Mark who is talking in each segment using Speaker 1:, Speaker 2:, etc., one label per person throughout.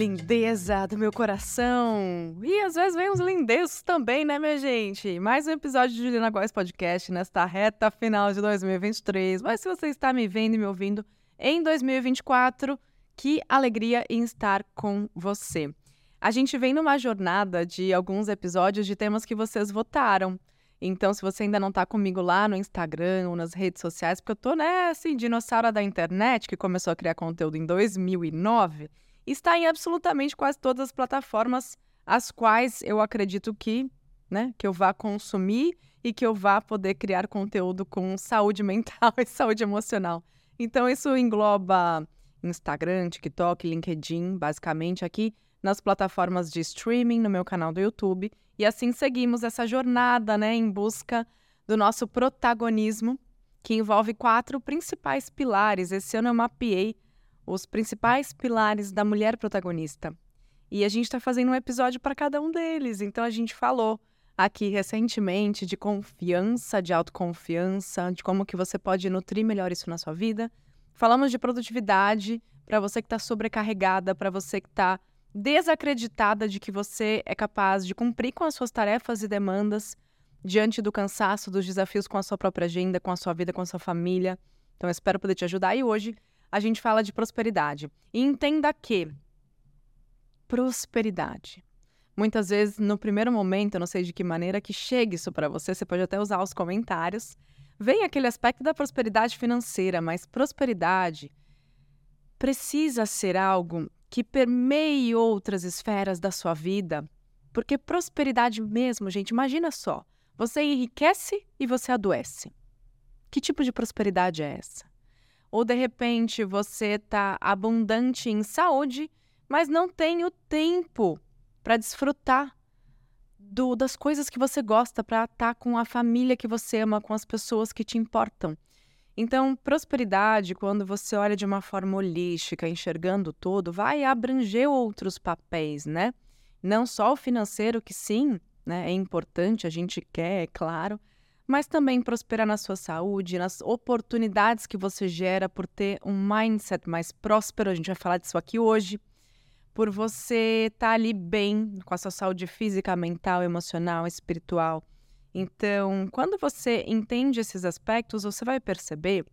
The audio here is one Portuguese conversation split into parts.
Speaker 1: lindeza do meu coração. E às vezes vem uns lindezos também, né, minha gente? Mais um episódio de Juliana Góes Podcast nesta reta final de 2023. Mas se você está me vendo e me ouvindo em 2024, que alegria em estar com você. A gente vem numa jornada de alguns episódios de temas que vocês votaram. Então, se você ainda não está comigo lá no Instagram ou nas redes sociais, porque eu tô, né, assim, dinossauro da internet, que começou a criar conteúdo em 2009, está em absolutamente quase todas as plataformas as quais eu acredito que, né, que eu vá consumir e que eu vá poder criar conteúdo com saúde mental e saúde emocional. Então, isso engloba Instagram, TikTok, LinkedIn, basicamente aqui nas plataformas de streaming, no meu canal do YouTube e assim seguimos essa jornada, né, em busca do nosso protagonismo, que envolve quatro principais pilares. Esse ano eu mapeei os principais pilares da mulher protagonista. E a gente está fazendo um episódio para cada um deles. Então a gente falou aqui recentemente de confiança, de autoconfiança, de como que você pode nutrir melhor isso na sua vida. Falamos de produtividade para você que está sobrecarregada, para você que está desacreditada de que você é capaz de cumprir com as suas tarefas e demandas diante do cansaço, dos desafios com a sua própria agenda, com a sua vida, com a sua família. Então, eu espero poder te ajudar. E hoje a gente fala de prosperidade. E entenda que prosperidade. Muitas vezes, no primeiro momento, eu não sei de que maneira que chegue isso para você, você pode até usar os comentários. Vem aquele aspecto da prosperidade financeira, mas prosperidade precisa ser algo que permeie outras esferas da sua vida. Porque prosperidade mesmo, gente, imagina só. Você enriquece e você adoece. Que tipo de prosperidade é essa? Ou de repente você está abundante em saúde, mas não tem o tempo para desfrutar do, das coisas que você gosta, para estar tá com a família que você ama, com as pessoas que te importam. Então, prosperidade, quando você olha de uma forma holística, enxergando todo, vai abranger outros papéis, né? Não só o financeiro, que sim, né, é importante, a gente quer, é claro, mas também prosperar na sua saúde, nas oportunidades que você gera por ter um mindset mais próspero, a gente vai falar disso aqui hoje, por você estar tá ali bem com a sua saúde física, mental, emocional, espiritual então, quando você entende esses aspectos, você vai perceber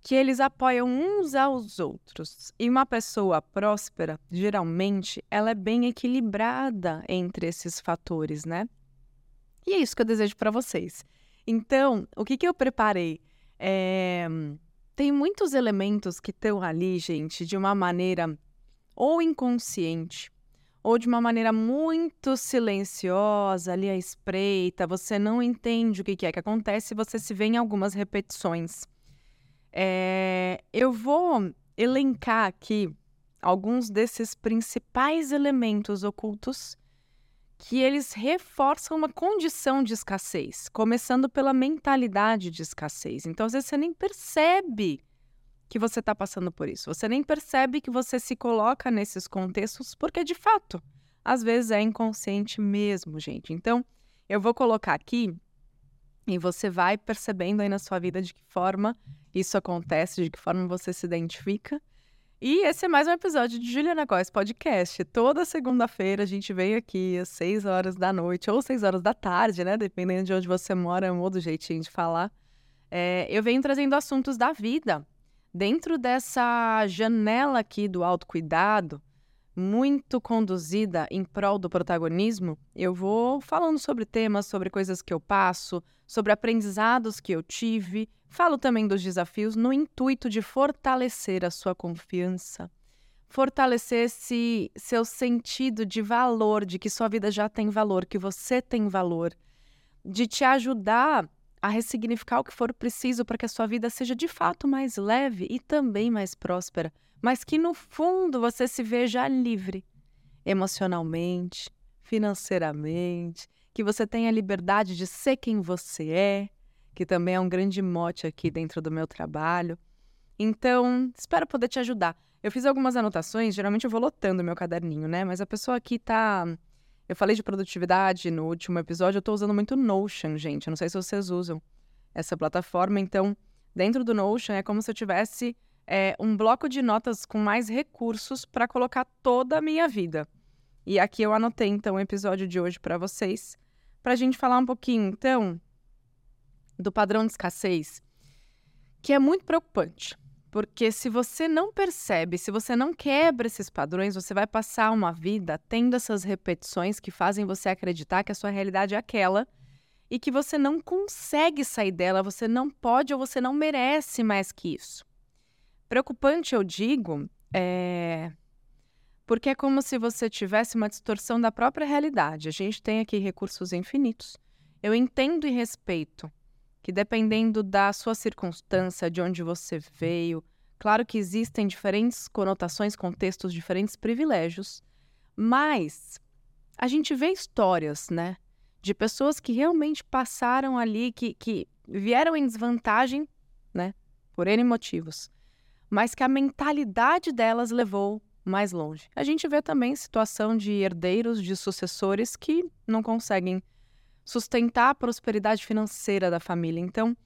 Speaker 1: que eles apoiam uns aos outros. E uma pessoa próspera, geralmente, ela é bem equilibrada entre esses fatores, né? E é isso que eu desejo para vocês. Então, o que, que eu preparei? É... Tem muitos elementos que estão ali, gente, de uma maneira ou inconsciente ou de uma maneira muito silenciosa, ali à espreita, você não entende o que é que acontece você se vê em algumas repetições. É, eu vou elencar aqui alguns desses principais elementos ocultos que eles reforçam uma condição de escassez, começando pela mentalidade de escassez. Então, às vezes, você nem percebe que você está passando por isso. Você nem percebe que você se coloca nesses contextos, porque de fato, às vezes é inconsciente mesmo, gente. Então, eu vou colocar aqui e você vai percebendo aí na sua vida de que forma isso acontece, de que forma você se identifica. E esse é mais um episódio de Juliana Góes Podcast. Toda segunda-feira a gente vem aqui às 6 horas da noite ou 6 horas da tarde, né? Dependendo de onde você mora, é um outro jeitinho de falar. É, eu venho trazendo assuntos da vida, Dentro dessa janela aqui do autocuidado, muito conduzida em prol do protagonismo, eu vou falando sobre temas, sobre coisas que eu passo, sobre aprendizados que eu tive, falo também dos desafios no intuito de fortalecer a sua confiança, fortalecer esse seu sentido de valor, de que sua vida já tem valor, que você tem valor, de te ajudar a ressignificar o que for preciso para que a sua vida seja de fato mais leve e também mais próspera, mas que no fundo você se veja livre emocionalmente, financeiramente, que você tenha liberdade de ser quem você é, que também é um grande mote aqui dentro do meu trabalho. Então, espero poder te ajudar. Eu fiz algumas anotações, geralmente eu vou lotando meu caderninho, né? Mas a pessoa aqui tá eu falei de produtividade no último episódio, eu estou usando muito Notion, gente. Eu não sei se vocês usam essa plataforma. Então, dentro do Notion é como se eu tivesse é, um bloco de notas com mais recursos para colocar toda a minha vida. E aqui eu anotei então o episódio de hoje para vocês, para a gente falar um pouquinho então do padrão de escassez, que é muito preocupante. Porque se você não percebe, se você não quebra esses padrões, você vai passar uma vida tendo essas repetições que fazem você acreditar que a sua realidade é aquela e que você não consegue sair dela, você não pode ou você não merece mais que isso. Preocupante, eu digo, é... porque é como se você tivesse uma distorção da própria realidade. A gente tem aqui recursos infinitos. Eu entendo e respeito que, dependendo da sua circunstância, de onde você veio, claro que existem diferentes conotações, contextos, diferentes privilégios, mas a gente vê histórias, né? de pessoas que realmente passaram ali, que, que vieram em desvantagem, né, por N motivos, mas que a mentalidade delas levou mais longe. A gente vê também situação de herdeiros, de sucessores que não conseguem sustentar a prosperidade financeira da família. Então,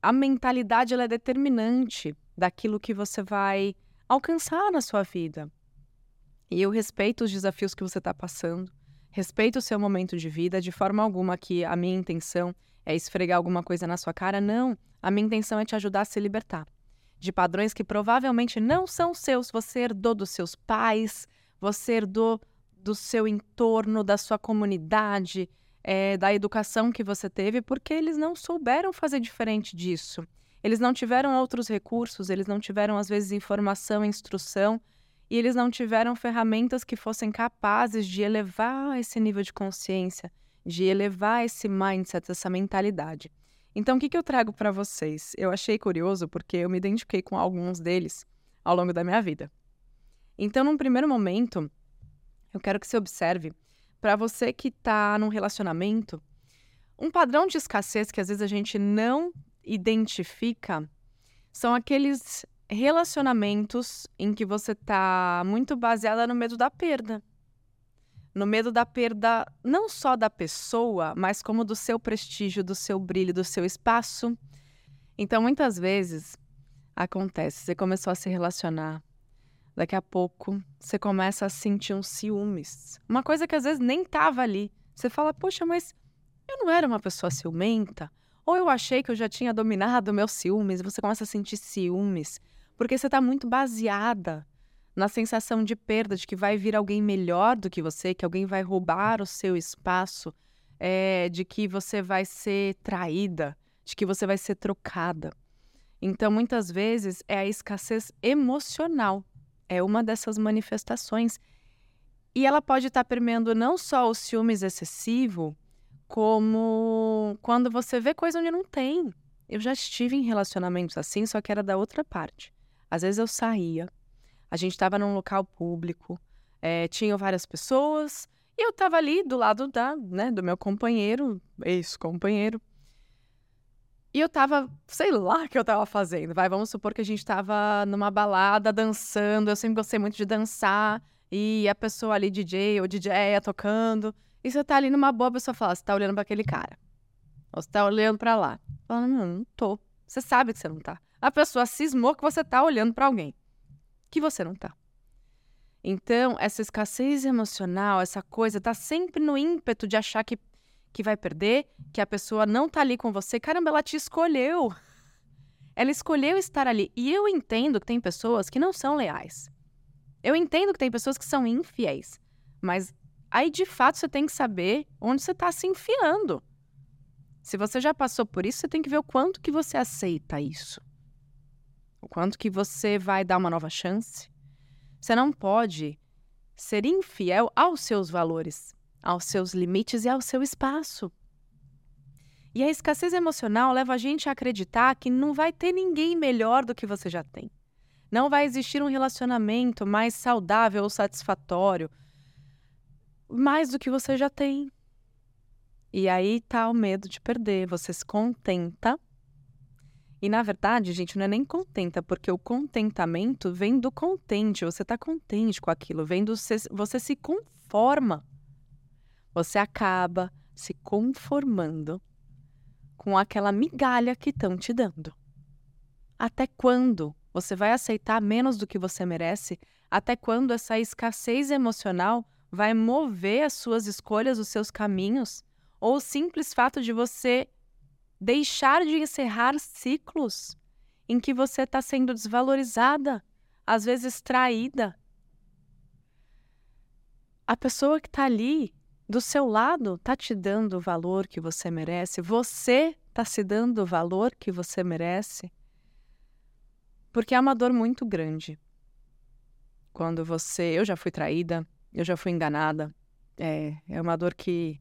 Speaker 1: a mentalidade é determinante daquilo que você vai alcançar na sua vida. E eu respeito os desafios que você está passando. Respeita o seu momento de vida, de forma alguma que a minha intenção é esfregar alguma coisa na sua cara. Não. A minha intenção é te ajudar a se libertar de padrões que provavelmente não são seus. Você herdou dos seus pais, você herdou do seu entorno, da sua comunidade, é, da educação que você teve, porque eles não souberam fazer diferente disso. Eles não tiveram outros recursos, eles não tiveram, às vezes, informação, instrução e eles não tiveram ferramentas que fossem capazes de elevar esse nível de consciência, de elevar esse mindset, essa mentalidade. Então, o que, que eu trago para vocês? Eu achei curioso porque eu me identifiquei com alguns deles ao longo da minha vida. Então, num primeiro momento, eu quero que você observe, para você que está num relacionamento, um padrão de escassez que às vezes a gente não identifica são aqueles relacionamentos em que você está muito baseada no medo da perda. No medo da perda não só da pessoa, mas como do seu prestígio, do seu brilho, do seu espaço. Então, muitas vezes acontece, você começou a se relacionar, daqui a pouco você começa a sentir uns ciúmes. Uma coisa que às vezes nem estava ali. Você fala, poxa, mas eu não era uma pessoa ciumenta? Ou eu achei que eu já tinha dominado meus ciúmes, você começa a sentir ciúmes porque você está muito baseada na sensação de perda, de que vai vir alguém melhor do que você, que alguém vai roubar o seu espaço, é, de que você vai ser traída, de que você vai ser trocada. Então, muitas vezes, é a escassez emocional, é uma dessas manifestações. E ela pode estar tá permeando não só o ciúmes excessivo, como quando você vê coisa onde não tem. Eu já estive em relacionamentos assim, só que era da outra parte. Às vezes eu saía, a gente estava num local público, é, tinham várias pessoas, e eu estava ali do lado da, né, do meu companheiro, ex-companheiro. E eu tava, sei lá o que eu tava fazendo. Vai, vamos supor que a gente tava numa balada dançando. Eu sempre gostei muito de dançar. E a pessoa ali, DJ ou DJ, tocando. E você tá ali numa boa, a pessoa fala: você tá olhando para aquele cara. Ou você tá olhando para lá. Fala, não, não tô. Você sabe que você não tá a pessoa cismou que você está olhando para alguém que você não está. Então, essa escassez emocional, essa coisa, tá sempre no ímpeto de achar que, que vai perder, que a pessoa não tá ali com você. Caramba, ela te escolheu. Ela escolheu estar ali. E eu entendo que tem pessoas que não são leais. Eu entendo que tem pessoas que são infiéis. Mas aí, de fato, você tem que saber onde você está se enfiando. Se você já passou por isso, você tem que ver o quanto que você aceita isso. O quanto que você vai dar uma nova chance. Você não pode ser infiel aos seus valores, aos seus limites e ao seu espaço. E a escassez emocional leva a gente a acreditar que não vai ter ninguém melhor do que você já tem. Não vai existir um relacionamento mais saudável ou satisfatório mais do que você já tem. E aí tá o medo de perder. Você se contenta e na verdade, gente, não é nem contenta, porque o contentamento vem do contente, você está contente com aquilo, vem do você se conforma. Você acaba se conformando com aquela migalha que estão te dando. Até quando Você vai aceitar menos do que você merece? Até quando essa escassez emocional vai mover as suas escolhas, os seus caminhos? Ou o simples fato de você deixar de encerrar ciclos em que você está sendo desvalorizada, às vezes traída? A pessoa que está ali do seu lado está te dando o valor que você merece? Você está se dando o valor que você merece? Porque é uma dor muito grande. Quando você. Eu já fui traída, eu já fui enganada. É, é uma dor que.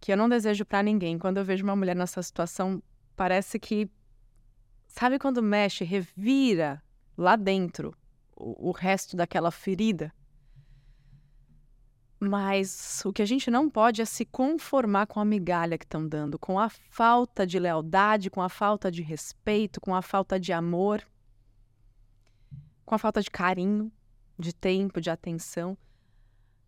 Speaker 1: que eu não desejo para ninguém. Quando eu vejo uma mulher nessa situação, parece que. Sabe quando mexe, revira lá dentro o, o resto daquela ferida? Mas o que a gente não pode é se conformar com a migalha que estão dando, com a falta de lealdade, com a falta de respeito, com a falta de amor, com a falta de carinho, de tempo, de atenção.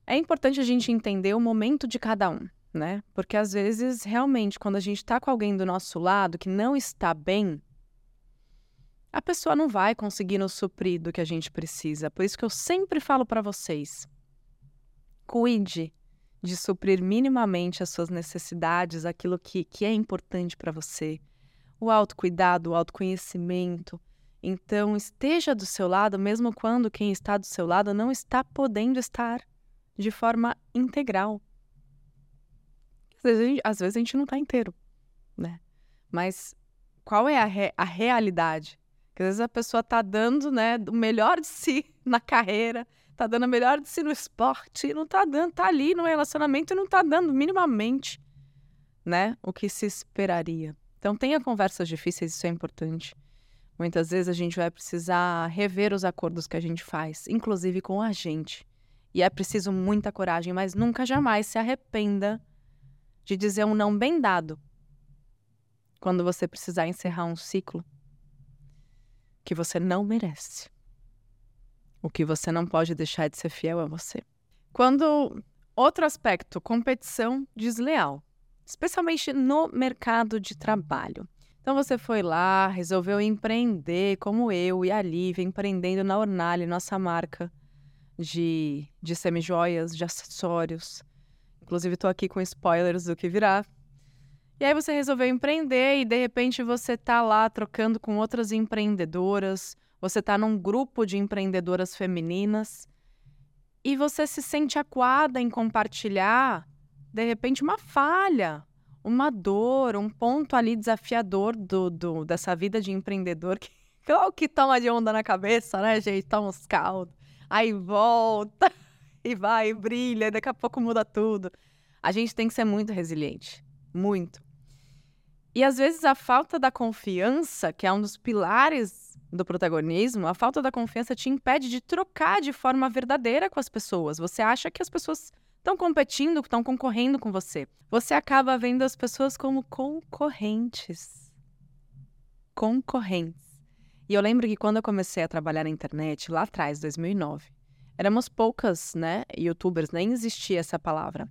Speaker 1: É importante a gente entender o momento de cada um, né? Porque às vezes, realmente, quando a gente está com alguém do nosso lado que não está bem, a pessoa não vai conseguir nos suprir do que a gente precisa. Por isso que eu sempre falo para vocês cuide de suprir minimamente as suas necessidades, aquilo que, que é importante para você. O autocuidado, o autoconhecimento. Então, esteja do seu lado, mesmo quando quem está do seu lado não está podendo estar de forma integral. Às vezes a gente, às vezes a gente não está inteiro, né? Mas qual é a, re, a realidade? Que às vezes a pessoa está dando né, o melhor de si na carreira, tá dando a melhor de si no esporte não tá dando, tá ali no relacionamento e não tá dando minimamente, né, o que se esperaria. Então tenha conversas difíceis, isso é importante. Muitas vezes a gente vai precisar rever os acordos que a gente faz, inclusive com a gente. E é preciso muita coragem, mas nunca jamais se arrependa de dizer um não bem dado quando você precisar encerrar um ciclo que você não merece. O que você não pode deixar de ser fiel a você. Quando outro aspecto, competição desleal, especialmente no mercado de trabalho. Então você foi lá, resolveu empreender, como eu e a Lívia, empreendendo na Ornale, nossa marca de, de semijoias, de acessórios. Inclusive estou aqui com spoilers do que virá. E aí você resolveu empreender e de repente você está lá trocando com outras empreendedoras, você está num grupo de empreendedoras femininas e você se sente acuada em compartilhar, de repente, uma falha, uma dor, um ponto ali desafiador do, do dessa vida de empreendedor que, que toma de onda na cabeça, né, gente? Toma uns caldos, aí volta e vai, e brilha, e daqui a pouco muda tudo. A gente tem que ser muito resiliente, muito. E às vezes a falta da confiança, que é um dos pilares do protagonismo, a falta da confiança te impede de trocar de forma verdadeira com as pessoas. Você acha que as pessoas estão competindo, estão concorrendo com você. Você acaba vendo as pessoas como concorrentes. Concorrentes. E eu lembro que quando eu comecei a trabalhar na internet, lá atrás, 2009, éramos poucas, né, youtubers, nem existia essa palavra.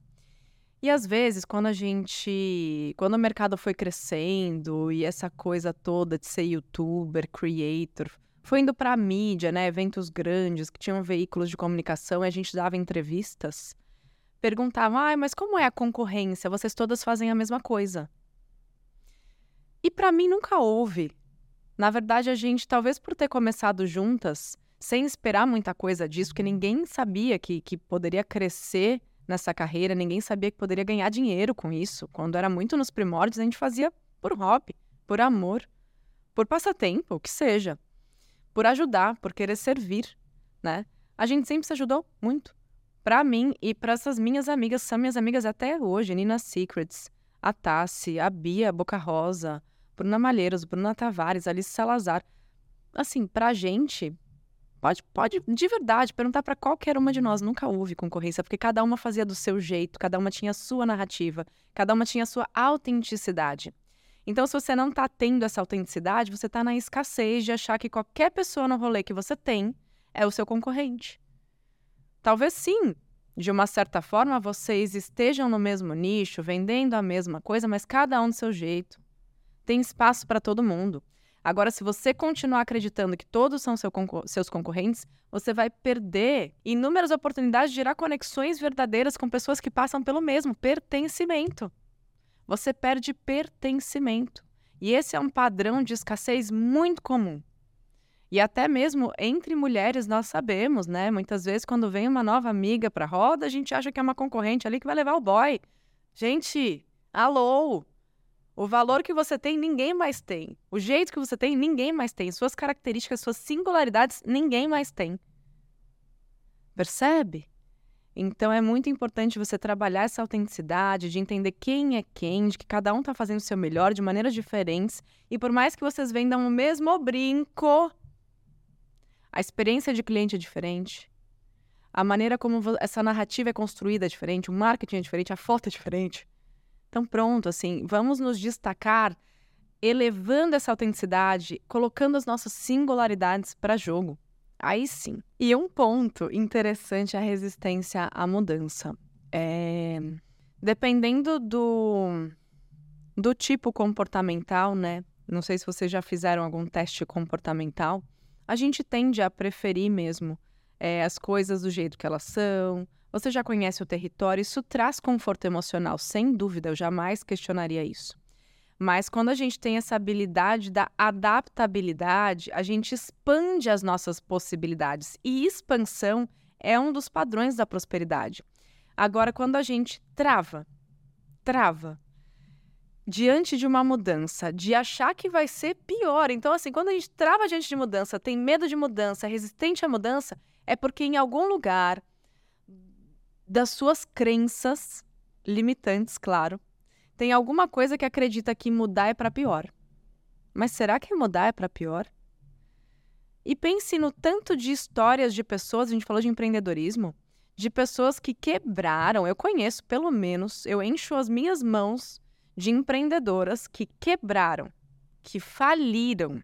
Speaker 1: E às vezes, quando a gente. Quando o mercado foi crescendo e essa coisa toda de ser youtuber, creator, foi indo para a mídia, né? Eventos grandes que tinham veículos de comunicação e a gente dava entrevistas. Perguntavam, ah, mas como é a concorrência? Vocês todas fazem a mesma coisa. E para mim nunca houve. Na verdade, a gente, talvez por ter começado juntas, sem esperar muita coisa disso, porque ninguém sabia que, que poderia crescer nessa carreira, ninguém sabia que poderia ganhar dinheiro com isso. Quando era muito nos primórdios, a gente fazia por hobby, por amor, por passatempo, o que seja. Por ajudar, por querer servir, né? A gente sempre se ajudou muito. Para mim e para essas minhas amigas, são minhas amigas até hoje, Nina Secrets, a Tassi, a Bia Boca Rosa, Bruna Malheiros, Bruna Tavares, Alice Salazar. Assim, pra gente, Pode, pode, de verdade, perguntar para qualquer uma de nós. Nunca houve concorrência, porque cada uma fazia do seu jeito, cada uma tinha a sua narrativa, cada uma tinha a sua autenticidade. Então, se você não está tendo essa autenticidade, você está na escassez de achar que qualquer pessoa no rolê que você tem é o seu concorrente. Talvez sim, de uma certa forma, vocês estejam no mesmo nicho, vendendo a mesma coisa, mas cada um do seu jeito. Tem espaço para todo mundo. Agora, se você continuar acreditando que todos são seu concor seus concorrentes, você vai perder inúmeras oportunidades de gerar conexões verdadeiras com pessoas que passam pelo mesmo pertencimento. Você perde pertencimento. E esse é um padrão de escassez muito comum. E até mesmo entre mulheres nós sabemos, né? Muitas vezes quando vem uma nova amiga para roda, a gente acha que é uma concorrente ali que vai levar o boy. Gente, alô, o valor que você tem, ninguém mais tem. O jeito que você tem, ninguém mais tem. Suas características, suas singularidades, ninguém mais tem. Percebe? Então é muito importante você trabalhar essa autenticidade, de entender quem é quem, de que cada um está fazendo o seu melhor de maneiras diferentes. E por mais que vocês vendam o mesmo brinco, a experiência de cliente é diferente. A maneira como essa narrativa é construída é diferente, o marketing é diferente, a foto é diferente. Então, pronto, assim, vamos nos destacar elevando essa autenticidade, colocando as nossas singularidades para jogo. Aí sim. E um ponto interessante é a resistência à mudança. É... Dependendo do, do tipo comportamental, né? Não sei se vocês já fizeram algum teste comportamental. A gente tende a preferir mesmo é, as coisas do jeito que elas são, você já conhece o território, isso traz conforto emocional, sem dúvida, eu jamais questionaria isso. Mas quando a gente tem essa habilidade da adaptabilidade, a gente expande as nossas possibilidades. E expansão é um dos padrões da prosperidade. Agora, quando a gente trava, trava, diante de uma mudança, de achar que vai ser pior. Então, assim, quando a gente trava diante de mudança, tem medo de mudança, é resistente à mudança, é porque em algum lugar das suas crenças limitantes, claro. Tem alguma coisa que acredita que mudar é para pior. Mas será que mudar é para pior? E pense no tanto de histórias de pessoas, a gente falou de empreendedorismo, de pessoas que quebraram. Eu conheço, pelo menos, eu encho as minhas mãos de empreendedoras que quebraram, que faliram.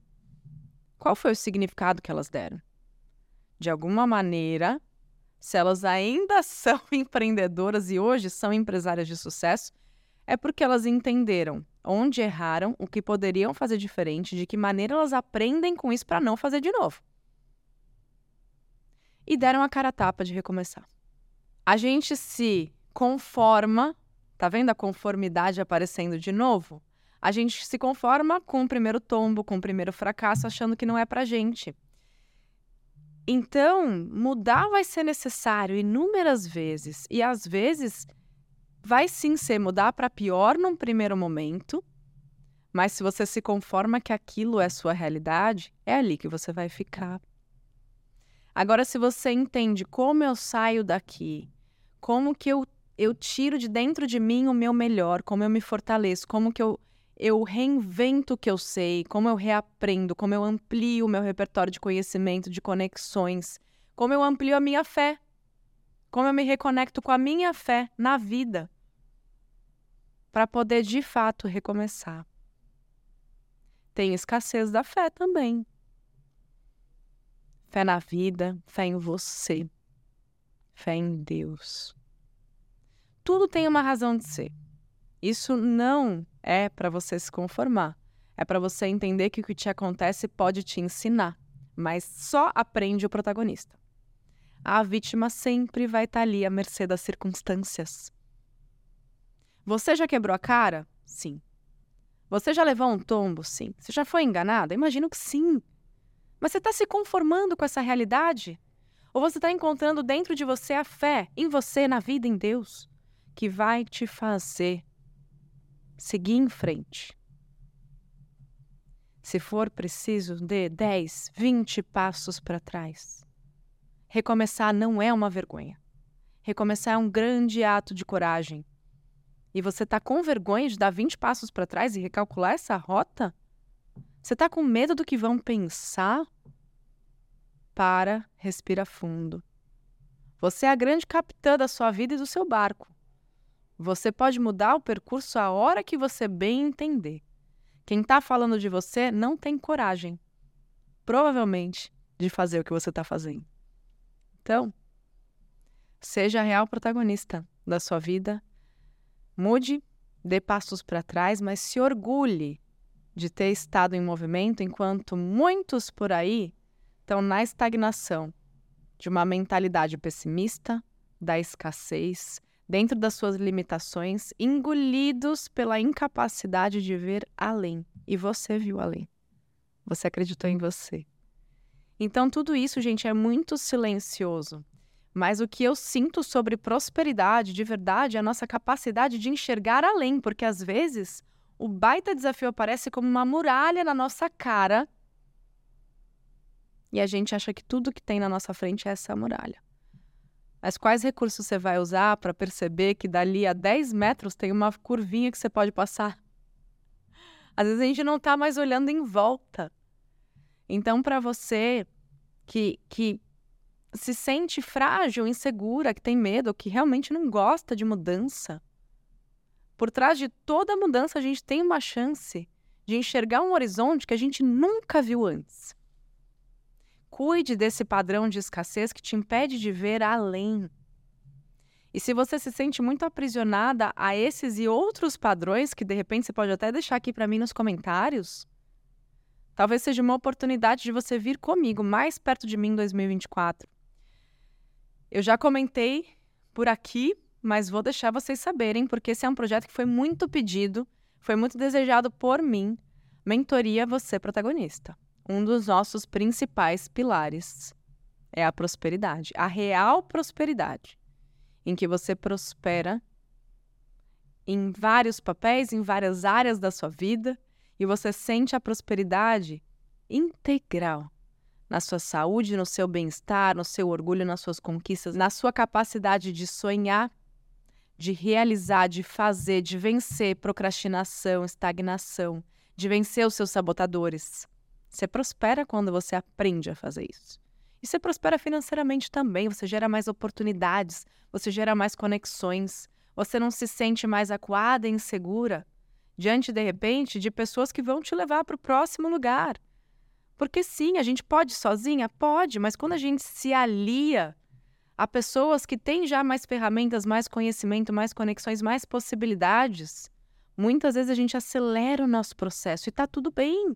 Speaker 1: Qual foi o significado que elas deram? De alguma maneira, se elas ainda são empreendedoras e hoje são empresárias de sucesso, é porque elas entenderam onde erraram, o que poderiam fazer diferente, de que maneira elas aprendem com isso para não fazer de novo. E deram a cara a tapa de recomeçar. A gente se conforma, tá vendo a conformidade aparecendo de novo? A gente se conforma com o primeiro tombo, com o primeiro fracasso, achando que não é pra gente. Então, mudar vai ser necessário inúmeras vezes e às vezes vai sim ser mudar para pior num primeiro momento, mas se você se conforma que aquilo é sua realidade, é ali que você vai ficar. Agora, se você entende como eu saio daqui, como que eu, eu tiro de dentro de mim o meu melhor, como eu me fortaleço, como que eu eu reinvento o que eu sei, como eu reaprendo, como eu amplio o meu repertório de conhecimento, de conexões, como eu amplio a minha fé, como eu me reconecto com a minha fé na vida, para poder de fato recomeçar. Tem escassez da fé também. Fé na vida, fé em você, fé em Deus. Tudo tem uma razão de ser. Isso não é para você se conformar. É para você entender que o que te acontece pode te ensinar, mas só aprende o protagonista. A vítima sempre vai estar tá ali à mercê das circunstâncias. Você já quebrou a cara? Sim. Você já levou um tombo? Sim. Você já foi enganada? Imagino que sim. Mas você está se conformando com essa realidade? Ou você está encontrando dentro de você a fé em você, na vida, em Deus, que vai te fazer seguir em frente. Se for preciso, dê 10, 20 passos para trás. Recomeçar não é uma vergonha. Recomeçar é um grande ato de coragem. E você está com vergonha de dar 20 passos para trás e recalcular essa rota? Você está com medo do que vão pensar? Para, respira fundo. Você é a grande capitã da sua vida e do seu barco. Você pode mudar o percurso a hora que você bem entender. Quem está falando de você não tem coragem, provavelmente, de fazer o que você está fazendo. Então, seja a real protagonista da sua vida, mude, dê passos para trás, mas se orgulhe de ter estado em movimento, enquanto muitos por aí estão na estagnação de uma mentalidade pessimista, da escassez, dentro das suas limitações, engolidos pela incapacidade de ver além. E você viu além. Você acreditou em você. Então, tudo isso, gente, é muito silencioso. Mas o que eu sinto sobre prosperidade, de verdade, é a nossa capacidade de enxergar além, porque às vezes o baita desafio aparece como uma muralha na nossa cara e a gente acha que tudo que tem na nossa frente é essa muralha. Mas quais recursos você vai usar para perceber que dali a 10 metros tem uma curvinha que você pode passar? Às vezes a gente não está mais olhando em volta. Então, para você que, que se sente frágil, insegura, que tem medo, que realmente não gosta de mudança, por trás de toda mudança a gente tem uma chance de enxergar um horizonte que a gente nunca viu antes. Cuide desse padrão de escassez que te impede de ver além. E se você se sente muito aprisionada a esses e outros padrões, que de repente você pode até deixar aqui para mim nos comentários, talvez seja uma oportunidade de você vir comigo mais perto de mim em 2024. Eu já comentei por aqui, mas vou deixar vocês saberem, porque esse é um projeto que foi muito pedido, foi muito desejado por mim. Mentoria Você Protagonista um dos nossos principais pilares é a prosperidade, a real prosperidade, em que você prospera em vários papéis, em várias áreas da sua vida, e você sente a prosperidade integral na sua saúde, no seu bem-estar, no seu orgulho, nas suas conquistas, na sua capacidade de sonhar, de realizar, de fazer, de vencer procrastinação, estagnação, de vencer os seus sabotadores. Você prospera quando você aprende a fazer isso. E você prospera financeiramente também, você gera mais oportunidades, você gera mais conexões, você não se sente mais acuada e insegura diante, de repente, de pessoas que vão te levar para o próximo lugar. Porque sim, a gente pode sozinha? Pode, mas quando a gente se alia a pessoas que têm já mais ferramentas, mais conhecimento, mais conexões, mais possibilidades, muitas vezes a gente acelera o nosso processo e está tudo bem.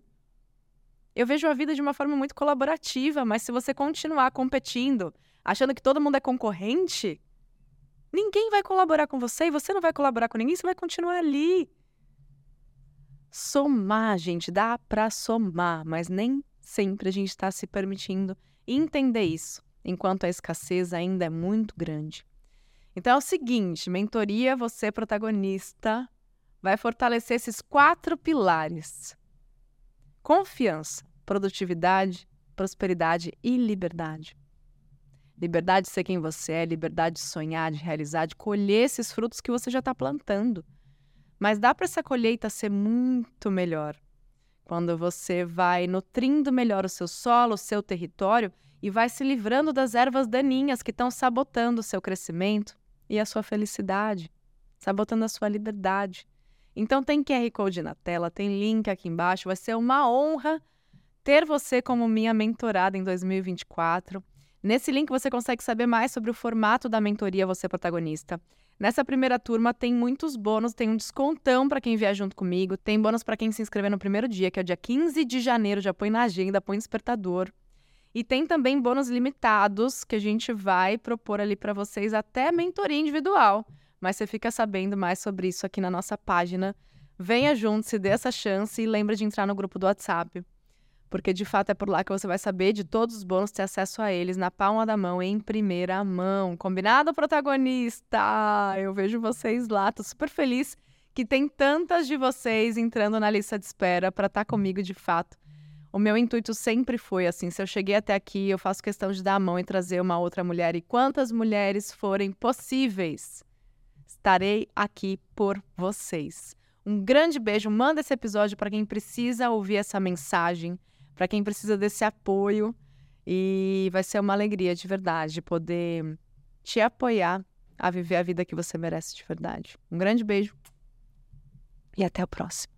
Speaker 1: Eu vejo a vida de uma forma muito colaborativa, mas se você continuar competindo, achando que todo mundo é concorrente, ninguém vai colaborar com você e você não vai colaborar com ninguém, você vai continuar ali. Somar, gente, dá para somar, mas nem sempre a gente está se permitindo entender isso, enquanto a escassez ainda é muito grande. Então é o seguinte: mentoria, você protagonista, vai fortalecer esses quatro pilares confiança, produtividade, prosperidade e liberdade. Liberdade de ser quem você é, liberdade de sonhar, de realizar, de colher esses frutos que você já está plantando. Mas dá para essa colheita ser muito melhor quando você vai nutrindo melhor o seu solo, o seu território e vai se livrando das ervas daninhas que estão sabotando o seu crescimento e a sua felicidade, sabotando a sua liberdade. Então tem QR Code na tela, tem link aqui embaixo. Vai ser uma honra ter você como minha mentorada em 2024. Nesse link você consegue saber mais sobre o formato da mentoria Você Protagonista. Nessa primeira turma tem muitos bônus, tem um descontão para quem vier junto comigo, tem bônus para quem se inscrever no primeiro dia, que é o dia 15 de janeiro, já põe na agenda, põe despertador. E tem também bônus limitados que a gente vai propor ali para vocês até mentoria individual mas você fica sabendo mais sobre isso aqui na nossa página. Venha junto, se dê essa chance e lembre de entrar no grupo do WhatsApp. Porque de fato é por lá que você vai saber de todos os bônus, ter acesso a eles na palma da mão, em primeira mão. Combinado, protagonista? Eu vejo vocês lá, tô super feliz que tem tantas de vocês entrando na lista de espera para estar tá comigo de fato. O meu intuito sempre foi assim: se eu cheguei até aqui, eu faço questão de dar a mão e trazer uma outra mulher, e quantas mulheres forem possíveis estarei aqui por vocês. Um grande beijo, manda esse episódio para quem precisa ouvir essa mensagem, para quem precisa desse apoio e vai ser uma alegria de verdade poder te apoiar a viver a vida que você merece de verdade. Um grande beijo e até o próximo.